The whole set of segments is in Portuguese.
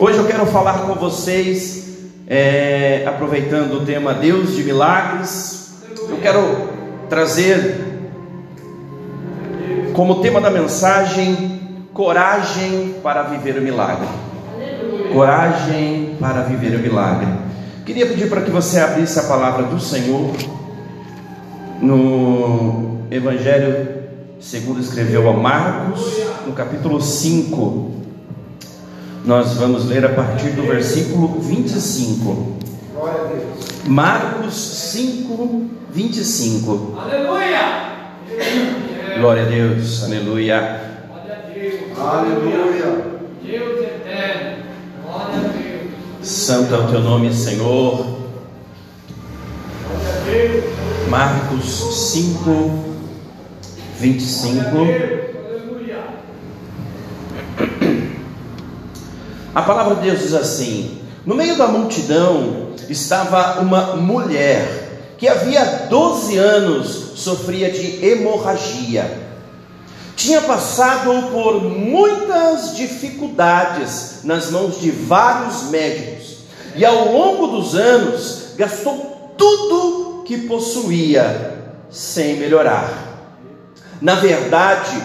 Hoje eu quero falar com vocês, é, aproveitando o tema Deus de Milagres, eu quero trazer como tema da mensagem coragem para viver o milagre. Coragem para viver o milagre. Queria pedir para que você abrisse a palavra do Senhor no Evangelho segundo escreveu a Marcos, no capítulo 5. Nós vamos ler a partir do versículo 25. Marcos 5, 25. Aleluia! Glória a Deus, aleluia. Aleluia. Deus eterno, glória a Deus. Santo é o teu nome, Senhor. Marcos 5, 25. A palavra de Deus diz assim: No meio da multidão estava uma mulher que havia 12 anos sofria de hemorragia. Tinha passado por muitas dificuldades nas mãos de vários médicos e ao longo dos anos gastou tudo que possuía sem melhorar na verdade,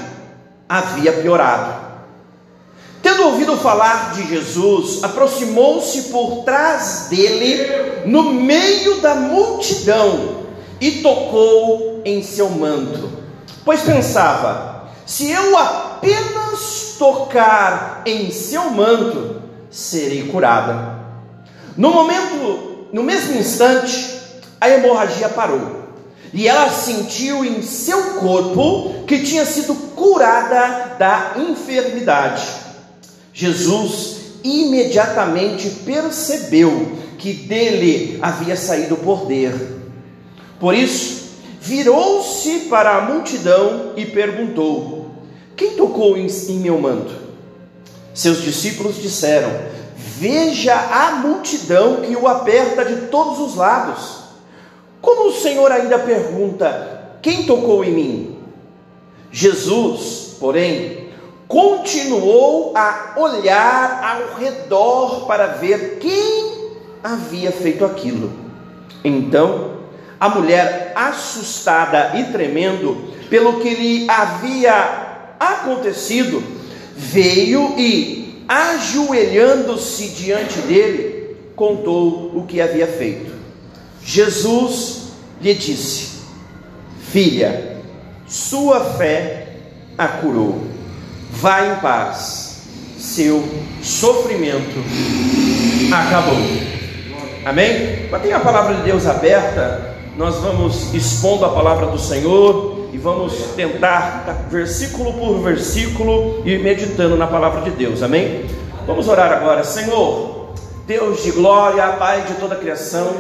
havia piorado. Tendo ouvido falar de Jesus, aproximou-se por trás dele, no meio da multidão, e tocou em seu manto. Pois pensava: se eu apenas tocar em seu manto, serei curada. No momento, no mesmo instante, a hemorragia parou e ela sentiu em seu corpo que tinha sido curada da enfermidade. Jesus imediatamente percebeu que dele havia saído o poder. Por isso, virou-se para a multidão e perguntou: Quem tocou em, em meu manto? Seus discípulos disseram: Veja a multidão que o aperta de todos os lados. Como o Senhor ainda pergunta: quem tocou em mim? Jesus, porém, continuou a olhar ao redor para ver quem havia feito aquilo. Então, a mulher, assustada e tremendo pelo que lhe havia acontecido, veio e, ajoelhando-se diante dele, contou o que havia feito. Jesus lhe disse: Filha, sua fé a curou. Vá em paz, seu sofrimento acabou. Amém? Mantenha a palavra de Deus aberta, nós vamos expondo a palavra do Senhor e vamos tentar, versículo por versículo, e meditando na palavra de Deus. Amém? Vamos orar agora, Senhor, Deus de glória, Pai de toda a criação.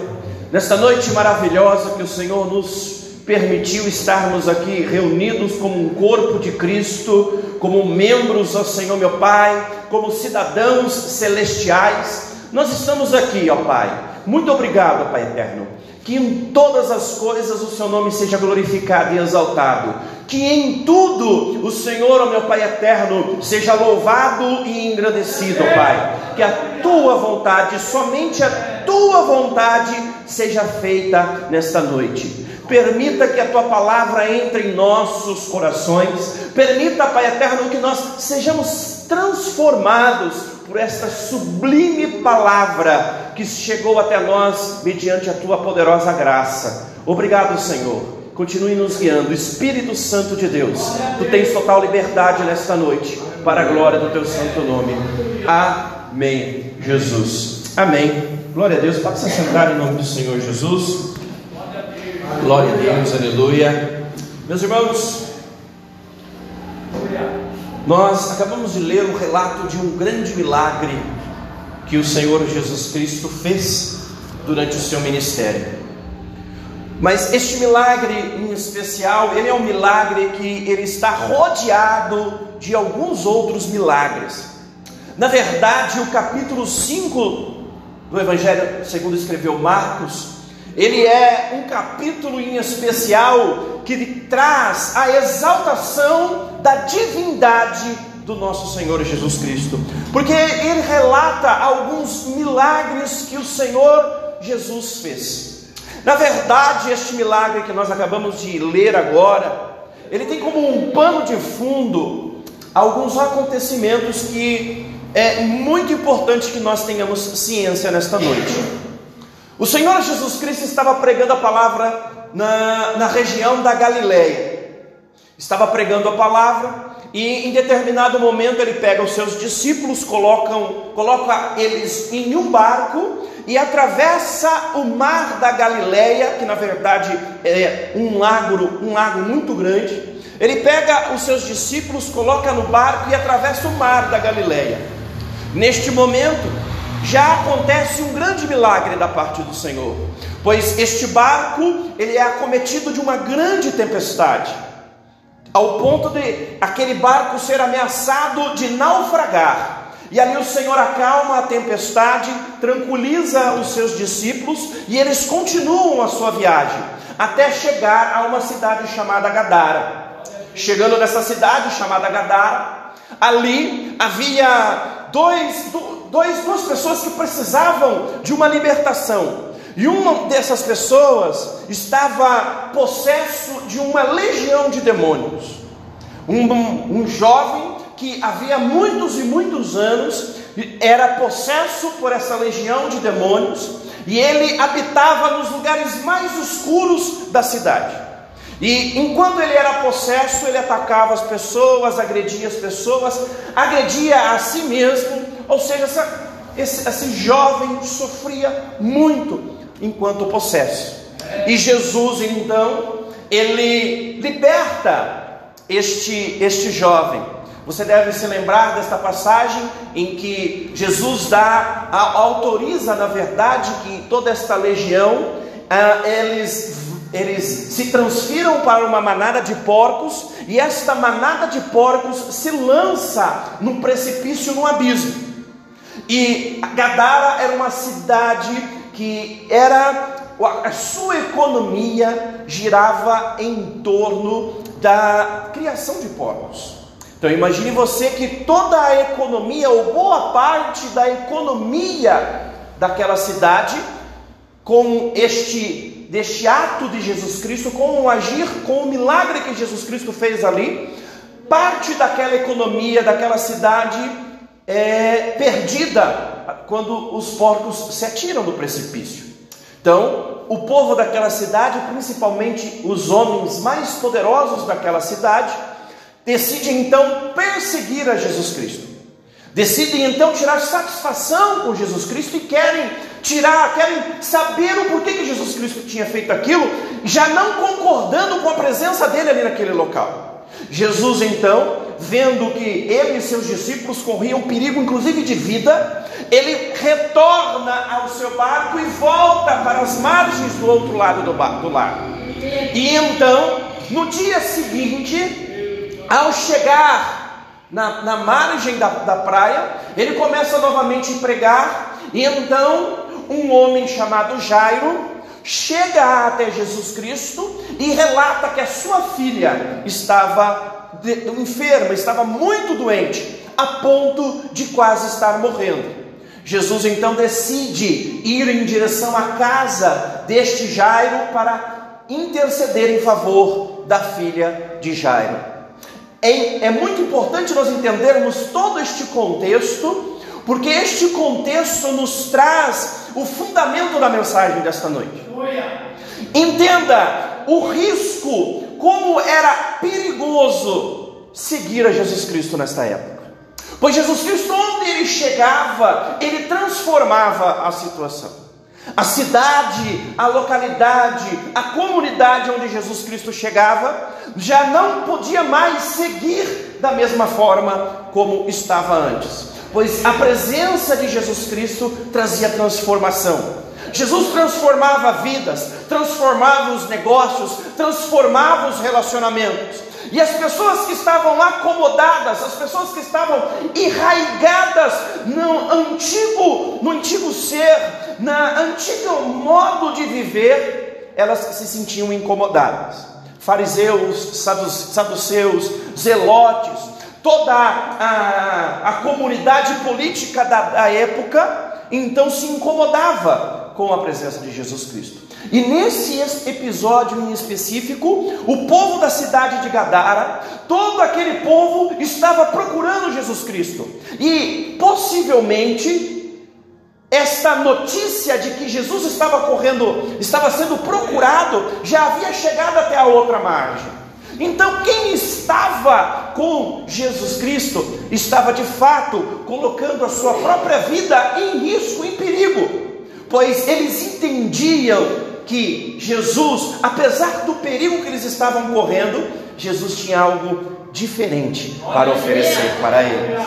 Nesta noite maravilhosa que o Senhor nos permitiu estarmos aqui reunidos como um corpo de Cristo, como membros, ó Senhor meu Pai, como cidadãos celestiais, nós estamos aqui, ó Pai. Muito obrigado, Pai eterno. Que em todas as coisas o seu nome seja glorificado e exaltado. Que em tudo o Senhor, ó meu Pai eterno, seja louvado e engrandecido, Pai. Que a tua vontade, somente a tua vontade, seja feita nesta noite. Permita que a tua palavra entre em nossos corações. Permita, Pai eterno, que nós sejamos transformados por esta sublime palavra que chegou até nós mediante a tua poderosa graça. Obrigado, Senhor. Continue nos guiando, Espírito Santo de Deus. Tu tens total liberdade nesta noite, para a glória do teu santo nome. Amém, Jesus. Amém. Glória a Deus. Pode se sentar em nome do Senhor Jesus. Glória a Deus, aleluia. Meus irmãos, nós acabamos de ler o relato de um grande milagre que o Senhor Jesus Cristo fez durante o seu ministério. Mas este milagre em especial, ele é um milagre que ele está rodeado de alguns outros milagres. Na verdade, o capítulo 5 do Evangelho segundo escreveu Marcos, ele é um capítulo em especial que traz a exaltação da divindade do nosso Senhor Jesus Cristo, porque ele relata alguns milagres que o Senhor Jesus fez. Na verdade, este milagre que nós acabamos de ler agora, ele tem como um pano de fundo alguns acontecimentos que é muito importante que nós tenhamos ciência nesta noite. O Senhor Jesus Cristo estava pregando a palavra na, na região da Galileia. Estava pregando a palavra e em determinado momento ele pega os seus discípulos, colocam, coloca eles em um barco e atravessa o mar da Galileia, que na verdade é um lago, um lago muito grande. Ele pega os seus discípulos, coloca no barco e atravessa o mar da Galileia. Neste momento, já acontece um grande milagre da parte do Senhor, pois este barco ele é acometido de uma grande tempestade, ao ponto de aquele barco ser ameaçado de naufragar. E ali o Senhor acalma a tempestade, tranquiliza os seus discípulos e eles continuam a sua viagem até chegar a uma cidade chamada Gadara. Chegando nessa cidade chamada Gadara, ali havia dois, dois, duas pessoas que precisavam de uma libertação. E uma dessas pessoas estava possesso de uma legião de demônios. Um, um jovem que havia muitos e muitos anos era possesso por essa legião de demônios e ele habitava nos lugares mais escuros da cidade. E enquanto ele era possesso, ele atacava as pessoas, agredia as pessoas, agredia a si mesmo, ou seja, essa, esse, esse jovem sofria muito enquanto possesso. E Jesus então, ele liberta este, este jovem. Você deve se lembrar desta passagem em que Jesus dá, autoriza, na verdade, que toda esta legião, ah, eles, eles se transfiram para uma manada de porcos, e esta manada de porcos se lança no precipício, no abismo. E Gadara era uma cidade que era a sua economia girava em torno da criação de porcos. Então imagine você que toda a economia, ou boa parte da economia daquela cidade, com este, deste ato de Jesus Cristo, com o agir, com o milagre que Jesus Cristo fez ali, parte daquela economia, daquela cidade é perdida quando os porcos se atiram do precipício. Então, o povo daquela cidade, principalmente os homens mais poderosos daquela cidade, decidem então perseguir a Jesus Cristo. Decidem então tirar satisfação com Jesus Cristo e querem tirar, querem saber o porquê que Jesus Cristo tinha feito aquilo, já não concordando com a presença dele ali naquele local. Jesus então, vendo que ele e seus discípulos corriam perigo, inclusive de vida, ele retorna ao seu barco e volta para as margens do outro lado do, bar, do lago. E então, no dia seguinte, ao chegar na, na margem da, da praia, ele começa novamente a pregar, e então um homem chamado Jairo chega até Jesus Cristo e relata que a sua filha estava enferma, estava muito doente, a ponto de quase estar morrendo. Jesus então decide ir em direção à casa deste Jairo para interceder em favor da filha de Jairo. É, é muito importante nós entendermos todo este contexto, porque este contexto nos traz o fundamento da mensagem desta noite. Entenda o risco, como era perigoso seguir a Jesus Cristo nesta época. Pois Jesus Cristo, onde ele chegava, ele transformava a situação. A cidade, a localidade, a comunidade onde Jesus Cristo chegava, já não podia mais seguir da mesma forma como estava antes, pois a presença de Jesus Cristo trazia transformação. Jesus transformava vidas, transformava os negócios, transformava os relacionamentos. E as pessoas que estavam acomodadas, as pessoas que estavam enraigadas no antigo, no antigo ser, na antigo modo de viver, elas se sentiam incomodadas. Fariseus, saduceus, zelotes, toda a, a comunidade política da, da época, então se incomodava com a presença de Jesus Cristo. E nesse episódio em específico, o povo da cidade de Gadara, todo aquele povo estava procurando Jesus Cristo. E possivelmente esta notícia de que Jesus estava correndo, estava sendo procurado, já havia chegado até a outra margem. Então, quem estava com Jesus Cristo estava de fato colocando a sua própria vida em risco, em perigo, pois eles entendiam que Jesus, apesar do perigo que eles estavam correndo, Jesus tinha algo diferente para oferecer para eles.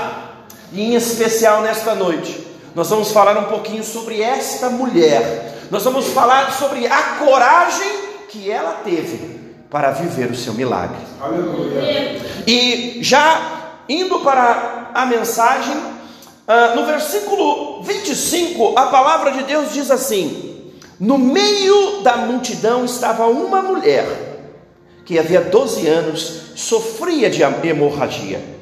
E em especial nesta noite, nós vamos falar um pouquinho sobre esta mulher. Nós vamos falar sobre a coragem que ela teve para viver o seu milagre. Aleluia. E já indo para a mensagem, uh, no versículo 25, a palavra de Deus diz assim: No meio da multidão estava uma mulher que havia 12 anos sofria de hemorragia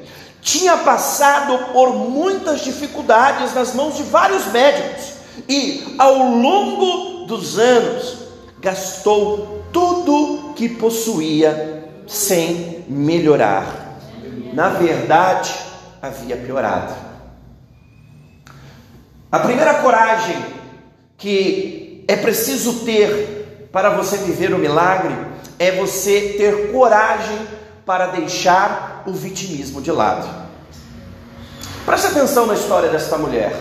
tinha passado por muitas dificuldades nas mãos de vários médicos e, ao longo dos anos, gastou tudo que possuía sem melhorar. Na verdade, havia piorado. A primeira coragem que é preciso ter para você viver o milagre é você ter coragem para deixar o vitimismo de lado. Preste atenção na história desta mulher.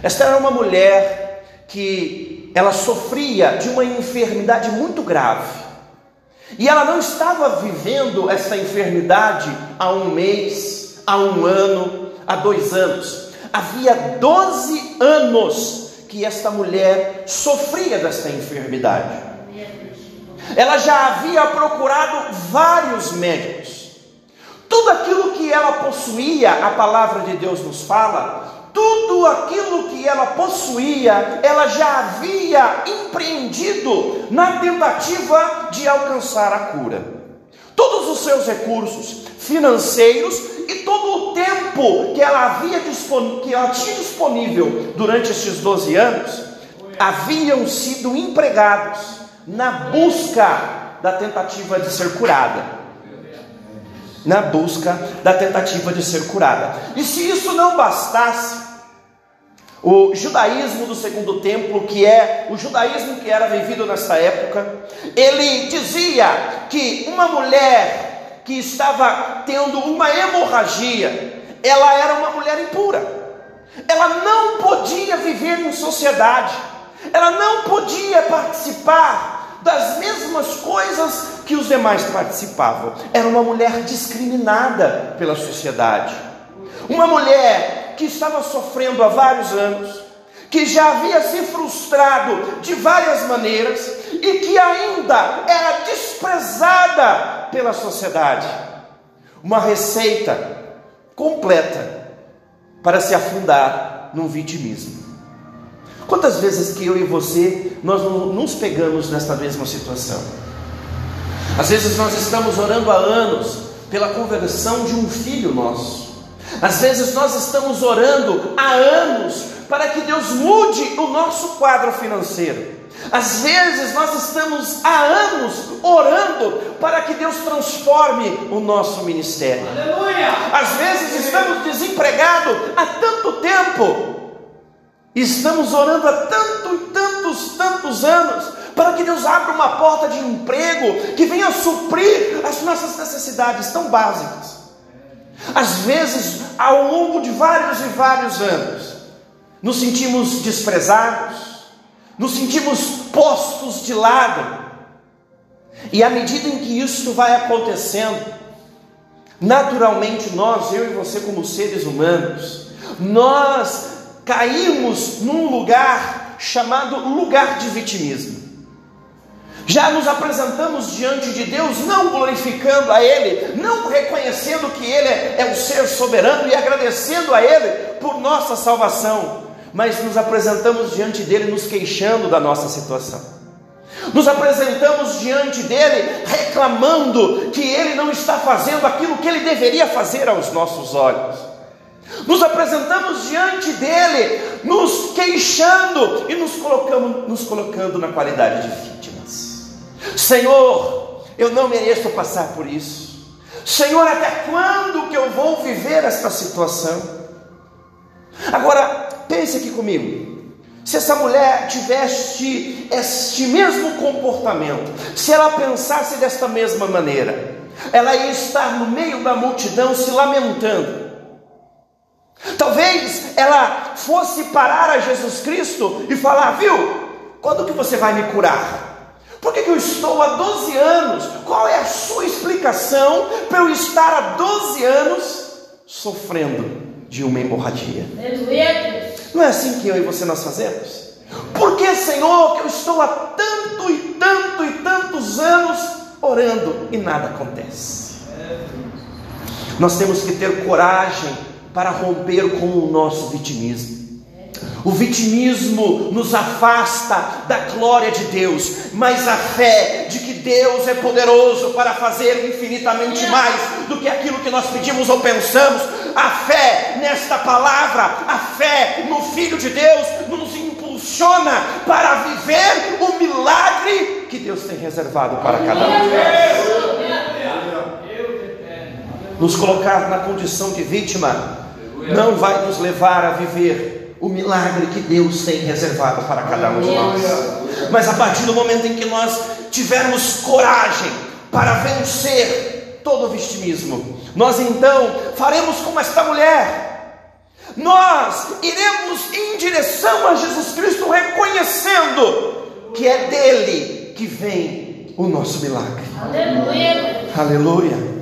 Esta era uma mulher que ela sofria de uma enfermidade muito grave. E ela não estava vivendo essa enfermidade há um mês, há um ano, há dois anos. Havia 12 anos que esta mulher sofria desta enfermidade. Ela já havia procurado vários médicos. Tudo aquilo que ela possuía, a palavra de Deus nos fala, tudo aquilo que ela possuía, ela já havia empreendido na tentativa de alcançar a cura. Todos os seus recursos financeiros e todo o tempo que ela havia que ela tinha disponível durante estes 12 anos haviam sido empregados na busca da tentativa de ser curada. Na busca da tentativa de ser curada. E se isso não bastasse, o judaísmo do segundo templo, que é o judaísmo que era vivido nessa época, ele dizia que uma mulher que estava tendo uma hemorragia, ela era uma mulher impura. Ela não podia viver em sociedade. Ela não podia participar das mesmas coisas que os demais participavam. Era uma mulher discriminada pela sociedade. Uma mulher que estava sofrendo há vários anos, que já havia se frustrado de várias maneiras e que ainda era desprezada pela sociedade. Uma receita completa para se afundar num vitimismo. Quantas vezes que eu e você nós nos pegamos nesta mesma situação? Às vezes nós estamos orando há anos pela conversão de um filho nosso. Às vezes nós estamos orando há anos para que Deus mude o nosso quadro financeiro. Às vezes nós estamos há anos orando para que Deus transforme o nosso ministério. Aleluia! Às vezes estamos desempregados há tanto tempo Estamos orando há tanto, tantos, tantos anos para que Deus abra uma porta de emprego que venha suprir as nossas necessidades tão básicas. Às vezes, ao longo de vários e vários anos, nos sentimos desprezados, nos sentimos postos de lado. E à medida em que isso vai acontecendo, naturalmente nós, eu e você, como seres humanos, nós caímos num lugar chamado lugar de vitimismo. Já nos apresentamos diante de Deus, não glorificando a Ele, não reconhecendo que Ele é o ser soberano e agradecendo a Ele por nossa salvação, mas nos apresentamos diante dele nos queixando da nossa situação. Nos apresentamos diante dele reclamando que ele não está fazendo aquilo que ele deveria fazer aos nossos olhos. Nos apresentamos diante dele, nos queixando e nos colocando, nos colocando na qualidade de vítimas. Senhor, eu não mereço passar por isso. Senhor, até quando que eu vou viver esta situação? Agora, pense aqui comigo. Se essa mulher tivesse este mesmo comportamento, se ela pensasse desta mesma maneira, ela ia estar no meio da multidão se lamentando. Talvez ela fosse parar a Jesus Cristo e falar: Viu, quando que você vai me curar? Por que, que eu estou há 12 anos? Qual é a sua explicação para eu estar há 12 anos sofrendo de uma hemorragia? Não é assim que eu e você nós fazemos? Por que, Senhor, que eu estou há tanto e tanto e tantos anos orando e nada acontece? Nós temos que ter coragem para romper com o nosso vitimismo. O vitimismo nos afasta da glória de Deus, mas a fé de Deus é poderoso para fazer infinitamente mais do que aquilo que nós pedimos ou pensamos, a fé nesta palavra, a fé no Filho de Deus, nos impulsiona para viver o milagre que Deus tem reservado para cada um de nós. Nos colocar na condição de vítima não vai nos levar a viver o milagre que Deus tem reservado para cada um de nós. Mas a partir do momento em que nós tivermos coragem para vencer todo o vitimismo, nós então faremos como esta mulher. Nós iremos em direção a Jesus Cristo, reconhecendo que é dele que vem o nosso milagre. Aleluia. Aleluia.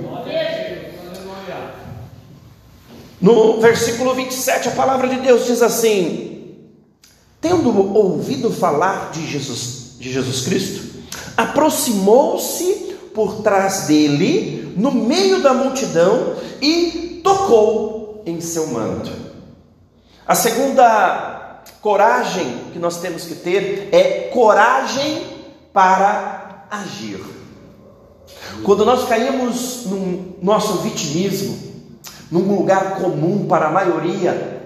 No versículo 27, a palavra de Deus diz assim: Tendo ouvido falar de Jesus, de Jesus Cristo, aproximou-se por trás dele, no meio da multidão, e tocou em seu manto. A segunda coragem que nós temos que ter é coragem para agir. Quando nós caímos no nosso vitimismo, num lugar comum para a maioria,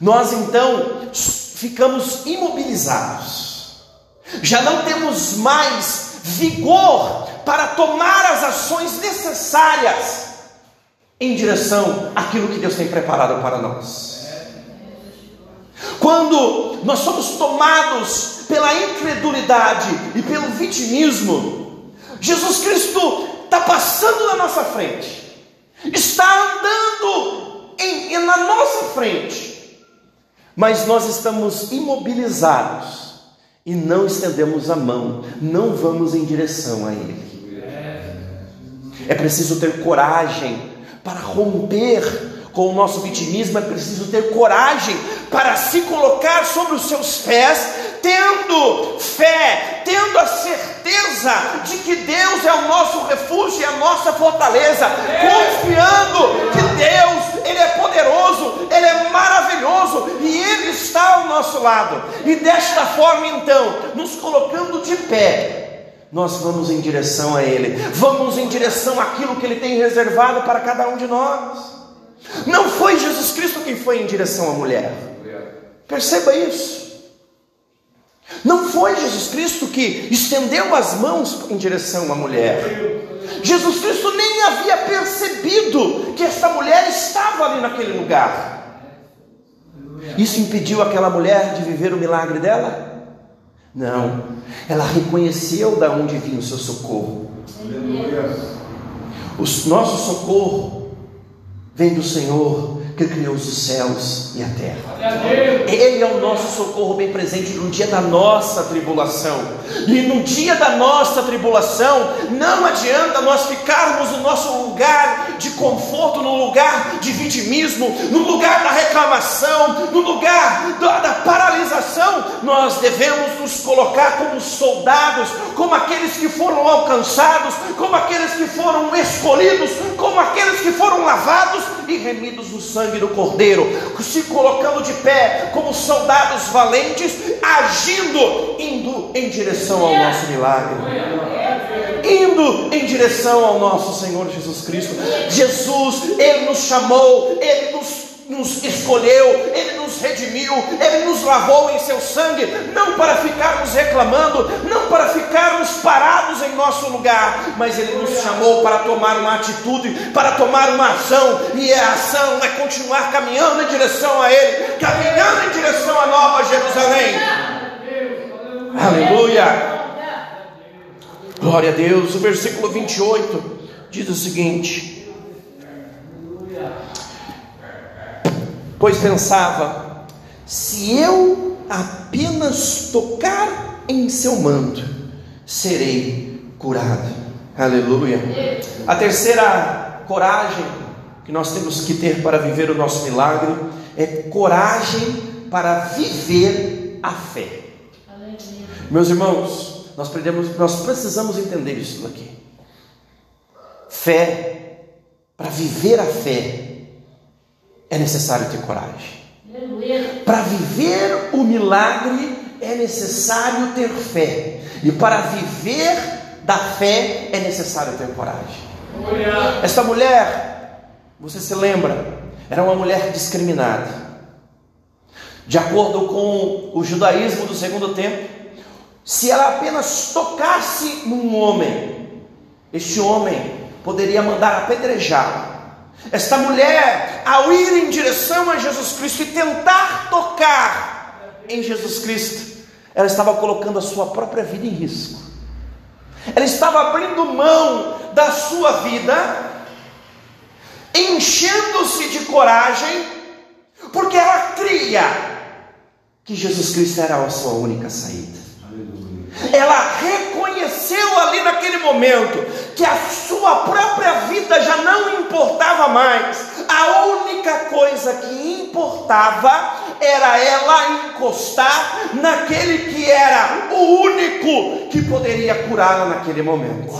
nós então ficamos imobilizados, já não temos mais vigor para tomar as ações necessárias em direção àquilo que Deus tem preparado para nós. Quando nós somos tomados pela incredulidade e pelo vitimismo, Jesus Cristo está passando na nossa frente está andando em, na nossa frente, mas nós estamos imobilizados e não estendemos a mão, não vamos em direção a Ele. É preciso ter coragem para romper com o nosso vitimismo, é preciso ter coragem para se colocar sobre os seus pés, tendo fé, tendo a certeza de que Deus é o nosso refúgio e a nossa fortaleza, confiando que Deus, Ele é poderoso, Ele é maravilhoso e Ele está ao nosso lado. E desta forma, então, nos colocando de pé, nós vamos em direção a Ele, vamos em direção àquilo que Ele tem reservado para cada um de nós. Não foi Jesus Cristo quem foi em direção à mulher. Perceba isso. Não foi Jesus Cristo que estendeu as mãos em direção à mulher. Jesus Cristo nem havia percebido que esta mulher estava ali naquele lugar. Isso impediu aquela mulher de viver o milagre dela? Não, ela reconheceu da onde vinha o seu socorro. O nosso socorro vem do Senhor que criou os céus e a terra. Ele é o nosso socorro bem presente no dia da nossa tribulação. E no dia da nossa tribulação, não adianta nós ficarmos no nosso lugar de conforto, no lugar de vitimismo, no lugar da reclamação, no lugar da, da paralisação. Nós devemos nos colocar como soldados, como aqueles que foram alcançados, como aqueles que foram escolhidos, como aqueles que foram lavados e remidos no sangue do Cordeiro, se colocando de pé como soldados valentes, agindo, indo em direção ao nosso milagre. Indo em direção ao nosso Senhor Jesus Cristo. Jesus, Ele nos chamou, Ele nos nos escolheu, Ele nos redimiu, Ele nos lavou em seu sangue, não para ficarmos reclamando, não para ficarmos parados em nosso lugar, mas Ele nos chamou para tomar uma atitude, para tomar uma ação, e a ação é continuar caminhando em direção a Ele, caminhando em direção a Nova Jerusalém. Aleluia! Glória a Deus. O versículo 28 diz o seguinte: pois pensava: se eu apenas tocar em seu manto, serei curado. Aleluia. A terceira coragem que nós temos que ter para viver o nosso milagre é coragem para viver a fé. Meus irmãos, nós, nós precisamos entender isso aqui. Fé, para viver a fé, é necessário ter coragem. Para viver o milagre é necessário ter fé. E para viver da fé é necessário ter coragem. Esta mulher, você se lembra, era uma mulher discriminada. De acordo com o judaísmo do segundo tempo, se ela apenas tocasse num homem, este homem poderia mandar apedrejá-lo. Esta mulher, ao ir em direção a Jesus Cristo e tentar tocar em Jesus Cristo, ela estava colocando a sua própria vida em risco. Ela estava abrindo mão da sua vida, enchendo-se de coragem, porque ela cria que Jesus Cristo era a sua única saída. Ela reconheceu ali naquele momento que a sua própria vida já não importava mais. A única coisa que importava era ela encostar naquele que era o único que poderia curá-la naquele momento.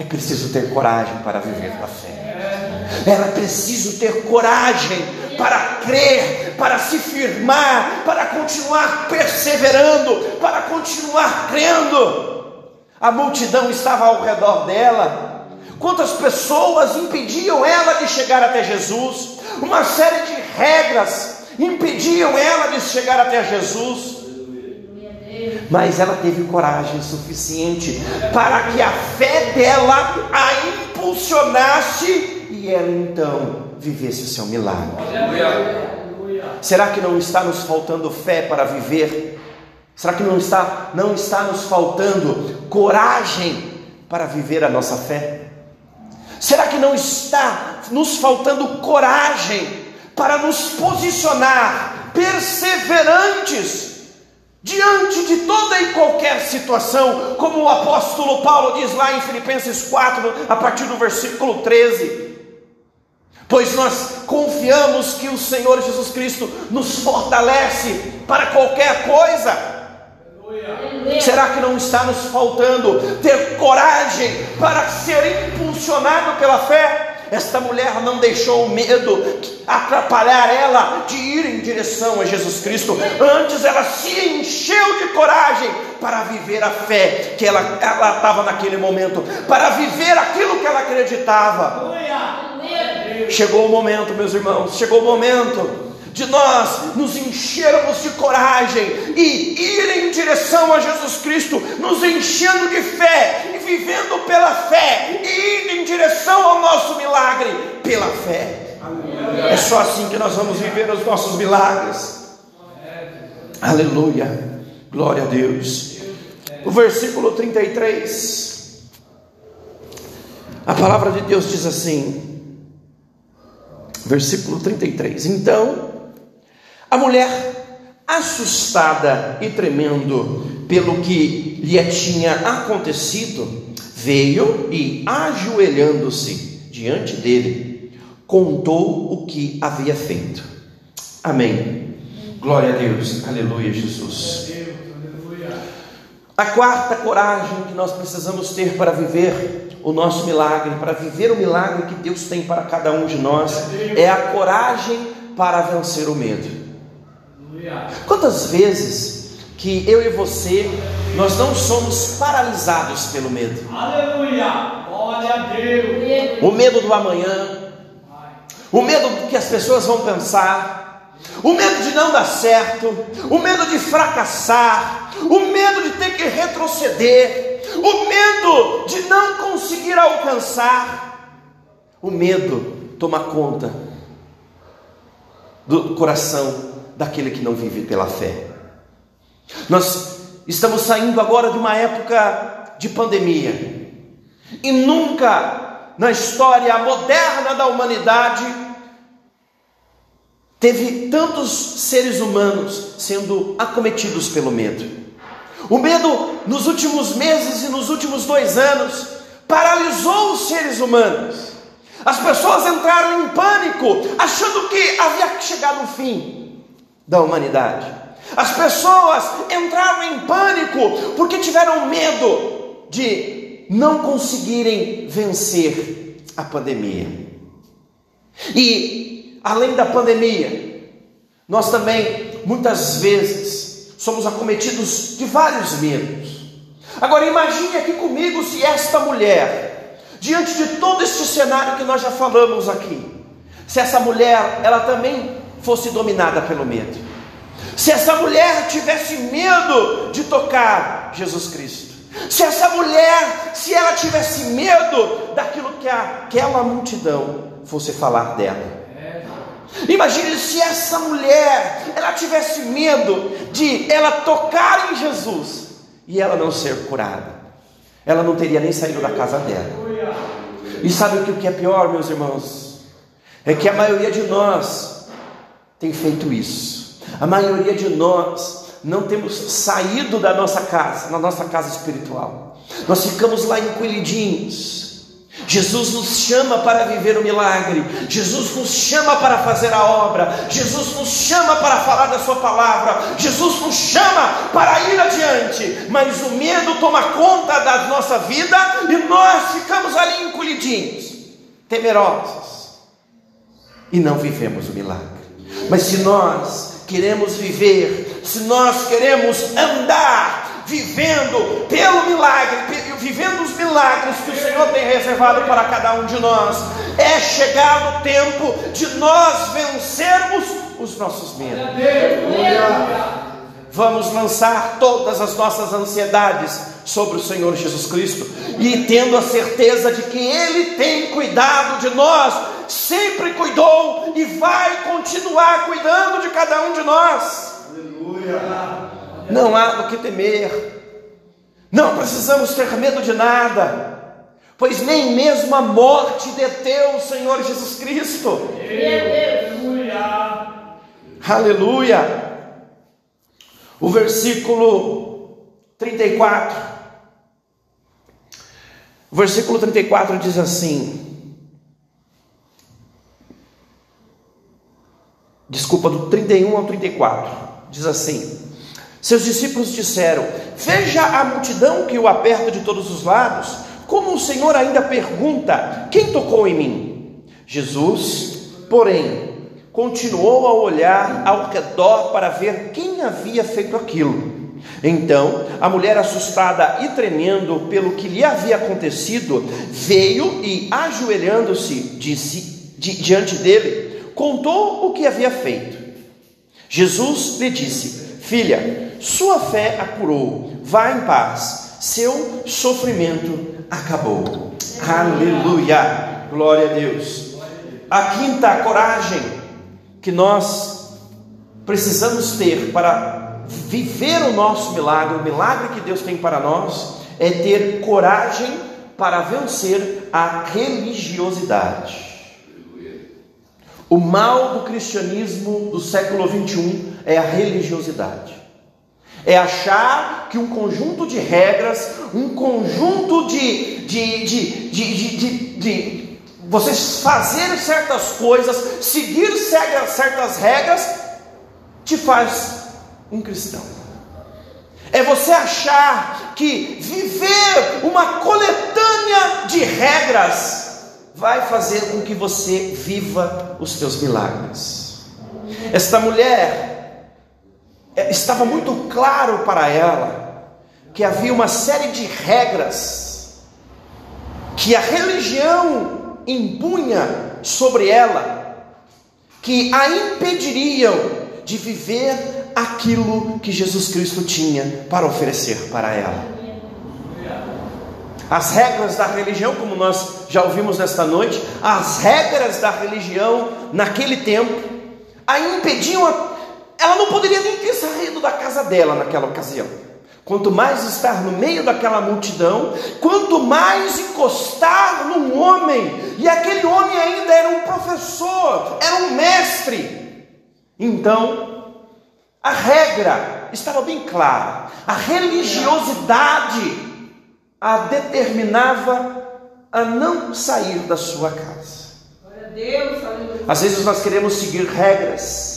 É preciso ter coragem para viver da fé. Era preciso ter coragem para crer, para se firmar, para continuar perseverando, para continuar crendo. A multidão estava ao redor dela. Quantas pessoas impediam ela de chegar até Jesus? Uma série de regras impediam ela de chegar até Jesus. Mas ela teve coragem suficiente para que a fé dela a impulsionasse e ela então vivesse o seu milagre. Será que não está nos faltando fé para viver? Será que não está, não está nos faltando coragem para viver a nossa fé? Será que não está nos faltando coragem para nos posicionar perseverantes diante de toda e qualquer situação, como o apóstolo Paulo diz lá em Filipenses 4, a partir do versículo 13? pois nós confiamos que o Senhor Jesus Cristo nos fortalece para qualquer coisa. Será que não está nos faltando ter coragem para ser impulsionado pela fé? Esta mulher não deixou o medo atrapalhar ela de ir em direção a Jesus Cristo. Antes ela se encheu de coragem para viver a fé que ela estava naquele momento, para viver aquilo que ela acreditava. Chegou o momento, meus irmãos, chegou o momento de nós nos enchermos de coragem e ir em direção a Jesus Cristo, nos enchendo de fé e vivendo pela fé, e indo em direção ao nosso milagre pela fé. É só assim que nós vamos viver os nossos milagres. Aleluia, glória a Deus. O versículo 33, a palavra de Deus diz assim, versículo 33: Então a mulher, assustada e tremendo pelo que lhe tinha acontecido, veio e, ajoelhando-se diante dele, contou o que havia feito. Amém. Glória a Deus. Aleluia, Jesus. A quarta coragem que nós precisamos ter para viver o nosso milagre, para viver o milagre que Deus tem para cada um de nós, é a coragem para vencer o medo. Quantas vezes que eu e você nós não somos paralisados pelo medo? Aleluia! Glória a Deus! O medo do amanhã, o medo do que as pessoas vão pensar, o medo de não dar certo, o medo de fracassar, o medo de ter que retroceder, o medo de não conseguir alcançar. O medo toma conta do coração daquele que não vive pela fé. Nós estamos saindo agora de uma época de pandemia, e nunca na história moderna da humanidade teve tantos seres humanos sendo acometidos pelo medo. O medo, nos últimos meses e nos últimos dois anos, paralisou os seres humanos. As pessoas entraram em pânico, achando que havia chegado o fim da humanidade. As pessoas entraram em pânico porque tiveram medo de não conseguirem vencer a pandemia. E, além da pandemia, nós também, muitas vezes, somos acometidos de vários medos. Agora, imagine aqui comigo se esta mulher diante de todo este cenário que nós já falamos aqui, se essa mulher ela também fosse dominada pelo medo, se essa mulher tivesse medo de tocar Jesus Cristo, se essa mulher, se ela tivesse medo daquilo que aquela multidão fosse falar dela. Imagine se essa mulher, ela tivesse medo de ela tocar em Jesus e ela não ser curada. Ela não teria nem saído da casa dela. E sabe o que é pior, meus irmãos? É que a maioria de nós tem feito isso. A maioria de nós não temos saído da nossa casa, na nossa casa espiritual. Nós ficamos lá encolhidinhos. Jesus nos chama para viver o milagre, Jesus nos chama para fazer a obra, Jesus nos chama para falar da Sua palavra, Jesus nos chama para ir adiante, mas o medo toma conta da nossa vida e nós ficamos ali encolhidinhos, temerosos, e não vivemos o milagre. Mas se nós queremos viver, se nós queremos andar vivendo pelo milagre, vivendo os milagres que o Senhor tem reservado para cada um de nós. É chegado o tempo de nós vencermos os nossos medos. Vamos lançar todas as nossas ansiedades sobre o Senhor Jesus Cristo e tendo a certeza de que Ele tem cuidado de nós, sempre cuidou e vai continuar cuidando de cada um de nós. Aleluia. Não há do que temer. Não precisamos ter medo de nada, pois nem mesmo a morte deteu o Senhor Jesus Cristo. Aleluia. Aleluia. O versículo 34. O versículo 34 diz assim: Desculpa, do 31 ao 34, diz assim: seus discípulos disseram: Veja a multidão que o aperta de todos os lados. Como o Senhor ainda pergunta: Quem tocou em mim? Jesus, porém, continuou a olhar ao redor para ver quem havia feito aquilo. Então, a mulher, assustada e tremendo pelo que lhe havia acontecido, veio e, ajoelhando-se, diante dele, contou o que havia feito. Jesus lhe disse: Filha, sua fé a curou, vá em paz, seu sofrimento acabou. Aleluia, glória a Deus. A quinta coragem que nós precisamos ter para viver o nosso milagre, o milagre que Deus tem para nós, é ter coragem para vencer a religiosidade. O mal do cristianismo do século 21 é a religiosidade. É achar que um conjunto de regras, um conjunto de, de, de, de, vocês fazer certas coisas, seguir certas regras, te faz um cristão. É você achar que viver uma coletânea de regras vai fazer com que você viva os teus milagres. Esta mulher é, estava muito claro para ela que havia uma série de regras que a religião impunha sobre ela, que a impediriam de viver aquilo que Jesus Cristo tinha para oferecer para ela. As regras da religião, como nós já ouvimos nesta noite, as regras da religião naquele tempo a impediam, a, ela não poderia nem ter saído da casa dela naquela ocasião. Quanto mais estar no meio daquela multidão, quanto mais encostar num homem, e aquele homem ainda era um professor, era um mestre. Então, a regra estava bem clara, a religiosidade a determinava a não sair da sua casa. Às vezes nós queremos seguir regras,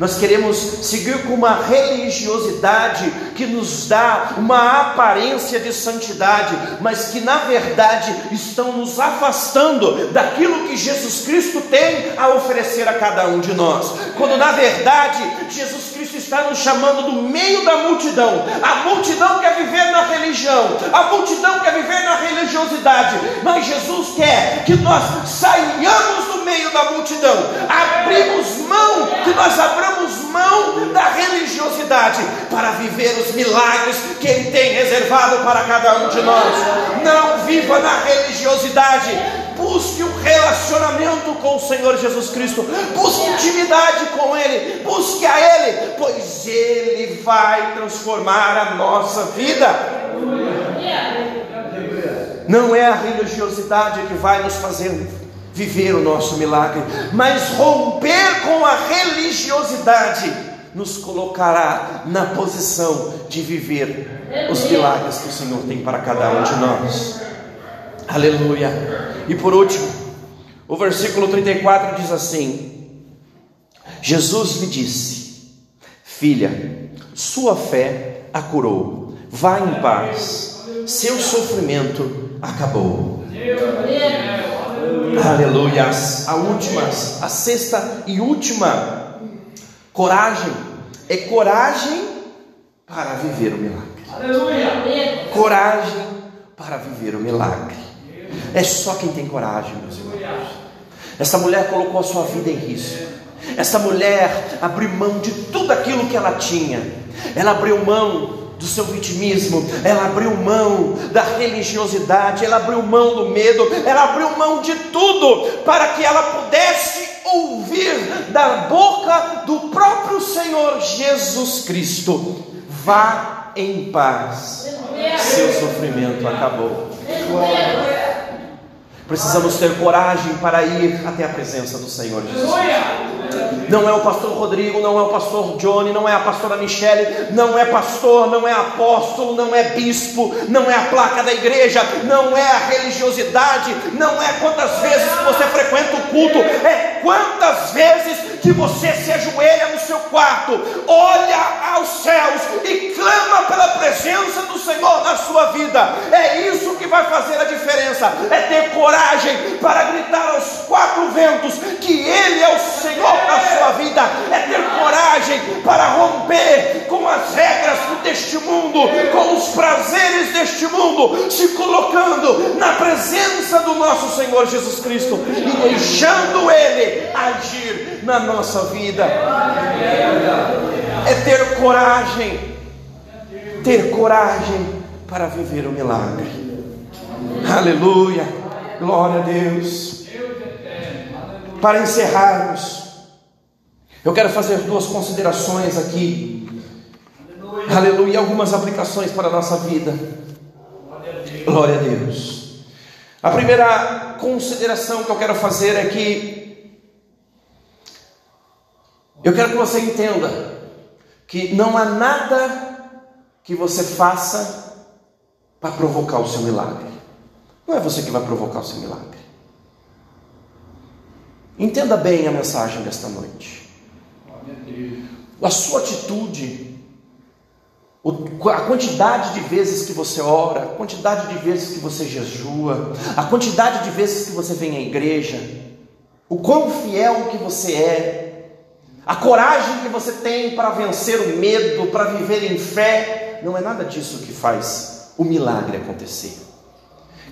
nós queremos seguir com uma religiosidade que nos dá uma aparência de santidade, mas que na verdade estão nos afastando daquilo que Jesus Cristo tem a oferecer a cada um de nós. Quando na verdade Jesus Cristo está nos chamando do meio da multidão. A multidão quer viver na religião, a multidão quer viver na religiosidade, mas Jesus quer que nós saiamos do meio da multidão, abrimos mão, que nós abramos mão da religiosidade para viver os milagres que Ele tem reservado para cada um de nós. Não viva na religiosidade, busque um relacionamento com o Senhor Jesus Cristo, busque intimidade com Ele, busque a Ele, pois Ele vai transformar a nossa vida. Não é a religiosidade que vai nos fazer viver o nosso milagre, mas romper com a religiosidade nos colocará na posição de viver os milagres que o Senhor tem para cada um de nós. Aleluia. E por último, o versículo 34 diz assim: Jesus lhe disse: Filha, sua fé a curou, vá em paz, seu sofrimento acabou. Aleluia. A última, a sexta e última coragem é coragem para viver o milagre. Aleluia. Coragem para viver o milagre. É só quem tem coragem, meus irmãos. Essa mulher colocou a sua vida em risco. Essa mulher abriu mão de tudo aquilo que ela tinha. Ela abriu mão do seu vitimismo, ela abriu mão da religiosidade, ela abriu mão do medo, ela abriu mão de tudo para que ela pudesse ouvir da boca do próprio Senhor Jesus Cristo: vá em paz, seu sofrimento acabou. Precisamos ter coragem para ir até a presença do Senhor Jesus. Não é o pastor Rodrigo, não é o pastor Johnny, não é a pastora Michele, não é pastor, não é apóstolo, não é bispo, não é a placa da igreja, não é a religiosidade, não é quantas vezes você frequenta o culto, é quantas vezes que você se ajoelha no seu quarto, olha aos céus e clama pela presença do Senhor na sua vida. É isso que vai fazer a diferença, é ter coragem para gritar aos quatro ventos que Ele é o Senhor da sua vida, é ter coragem para romper com as regras deste mundo, com os prazeres deste mundo, se colocando na presença do nosso Senhor Jesus Cristo e deixando Ele agir na nossa vida. É ter coragem, ter coragem para viver o milagre. Aleluia. Glória a Deus. Para encerrarmos, eu quero fazer duas considerações aqui. Aleluia. Algumas aplicações para a nossa vida. Glória a Deus. A primeira consideração que eu quero fazer é que eu quero que você entenda que não há nada que você faça para provocar o seu milagre. Não é você que vai provocar o seu milagre. Entenda bem a mensagem desta noite. A sua atitude a quantidade de vezes que você ora, a quantidade de vezes que você jejua, a quantidade de vezes que você vem à igreja, o quão fiel que você é, a coragem que você tem para vencer o medo, para viver em fé, não é nada disso que faz o milagre acontecer.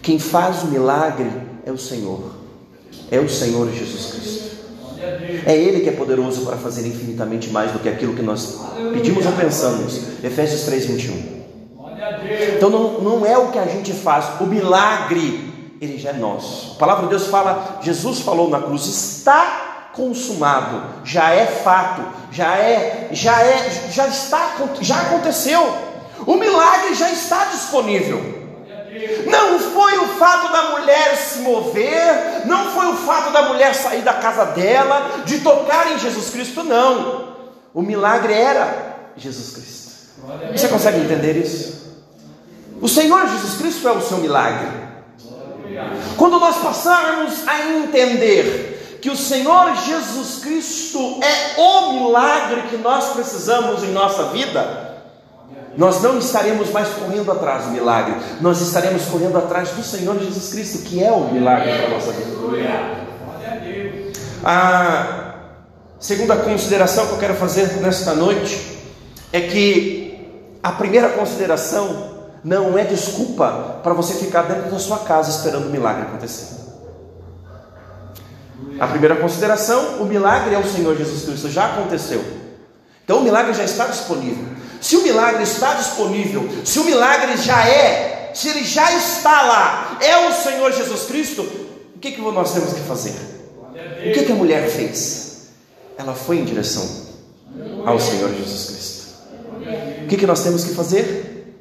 Quem faz o milagre é o Senhor, é o Senhor Jesus Cristo. É Ele que é poderoso para fazer infinitamente mais do que aquilo que nós pedimos ou pensamos. Efésios 3, 21. Então não, não é o que a gente faz, o milagre, ele já é nosso. A palavra de Deus fala, Jesus falou na cruz, está consumado, já é fato, já é, já é, já está, já aconteceu. O milagre já está disponível. Não foi o fato da mulher se mover, não foi o fato da mulher sair da casa dela, de tocar em Jesus Cristo, não. O milagre era Jesus Cristo. Você consegue entender isso? O Senhor Jesus Cristo é o seu milagre. Quando nós passarmos a entender que o Senhor Jesus Cristo é o milagre que nós precisamos em nossa vida, nós não estaremos mais correndo atrás do milagre, nós estaremos correndo atrás do Senhor Jesus Cristo, que é o milagre para nossa vida. A segunda consideração que eu quero fazer nesta noite é que a primeira consideração não é desculpa para você ficar dentro da sua casa esperando o milagre acontecer. A primeira consideração, o milagre é o Senhor Jesus Cristo, já aconteceu. Então o milagre já está disponível. Se o milagre está disponível, se o milagre já é, se ele já está lá, é o Senhor Jesus Cristo, o que, que nós temos que fazer? O que, que a mulher fez? Ela foi em direção ao Senhor Jesus Cristo. O que, que nós temos que fazer?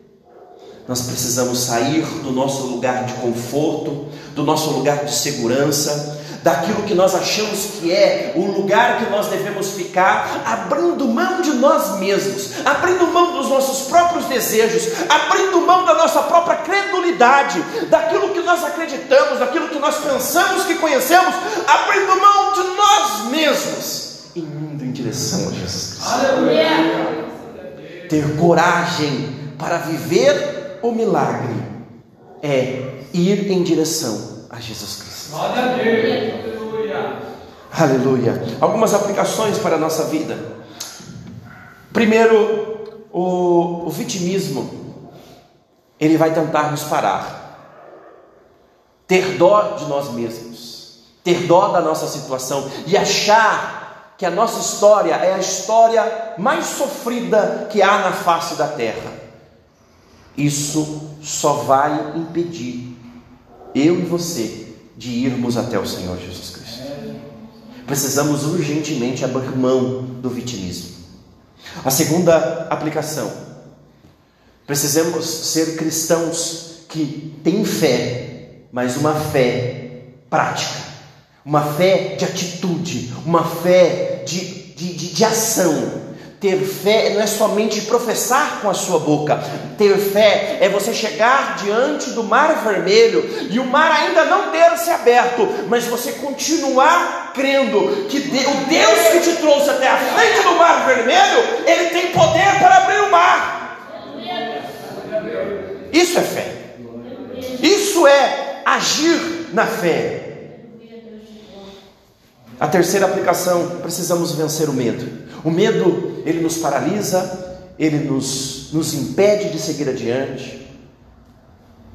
Nós precisamos sair do nosso lugar de conforto, do nosso lugar de segurança, daquilo que nós achamos que é o lugar que nós devemos ficar, abrindo mão de nós mesmos, abrindo mão dos nossos próprios desejos, abrindo mão da nossa própria credulidade, daquilo que nós acreditamos, daquilo que nós pensamos que conhecemos, abrindo mão de nós mesmos e indo em direção a Jesus Cristo. Aleluia. Ter coragem para viver o milagre é ir em direção a Jesus Cristo. Glória a Deus. Aleluia. Aleluia. Algumas aplicações para a nossa vida. Primeiro, o, o vitimismo, ele vai tentar nos parar. Ter dó de nós mesmos, ter dó da nossa situação e achar que a nossa história é a história mais sofrida que há na face da terra. Isso só vai impedir eu e você de irmos até o Senhor Jesus Cristo. Precisamos urgentemente abrir mão do vitimismo. A segunda aplicação: precisamos ser cristãos que têm fé, mas uma fé prática, uma fé de atitude, uma fé de, de, de, de ação ter fé não é somente professar com a sua boca. Ter fé é você chegar diante do mar vermelho e o mar ainda não ter se aberto, mas você continuar crendo que o Deus que te trouxe até a frente do mar vermelho, ele tem poder para abrir o mar. Isso é fé. Isso é agir na fé. A terceira aplicação, precisamos vencer o medo. O medo, ele nos paralisa, ele nos, nos impede de seguir adiante,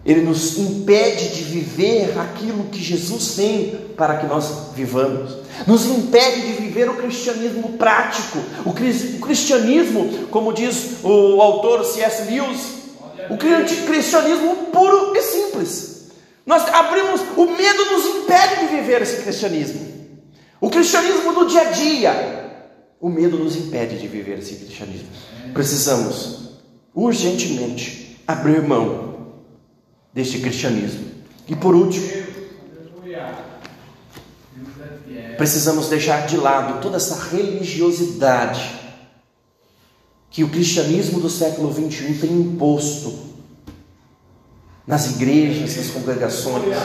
ele nos impede de viver aquilo que Jesus tem para que nós vivamos, nos impede de viver o cristianismo prático, o cristianismo, como diz o autor C.S. Lewis, o cristianismo puro e simples. Nós abrimos, o medo nos impede de viver esse cristianismo. O cristianismo do dia a dia, o medo nos impede de viver esse cristianismo. Precisamos urgentemente abrir mão deste cristianismo. E por último, precisamos deixar de lado toda essa religiosidade que o cristianismo do século XXI tem imposto nas igrejas, nas congregações.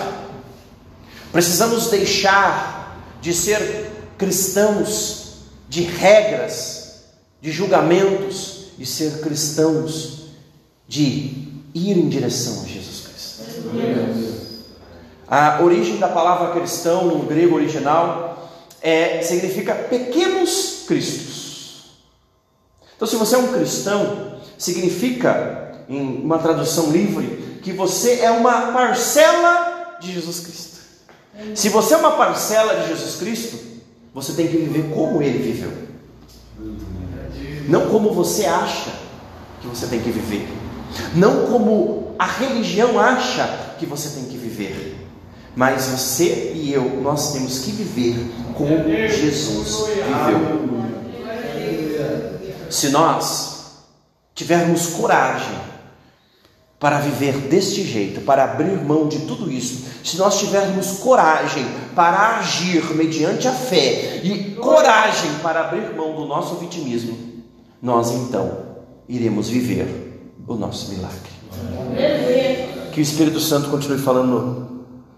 Precisamos deixar de ser cristãos de regras, de julgamentos e ser cristãos de ir em direção a Jesus Cristo. A origem da palavra cristão no grego original é, significa pequenos cristos. Então, se você é um cristão, significa, em uma tradução livre, que você é uma parcela de Jesus Cristo. Se você é uma parcela de Jesus Cristo, você tem que viver como ele viveu, não como você acha que você tem que viver, não como a religião acha que você tem que viver, mas você e eu, nós temos que viver como Jesus viveu. Se nós tivermos coragem para viver deste jeito, para abrir mão de tudo isso, se nós tivermos coragem para agir mediante a fé e coragem para abrir mão do nosso vitimismo, nós então iremos viver o nosso milagre. Que o Espírito Santo continue falando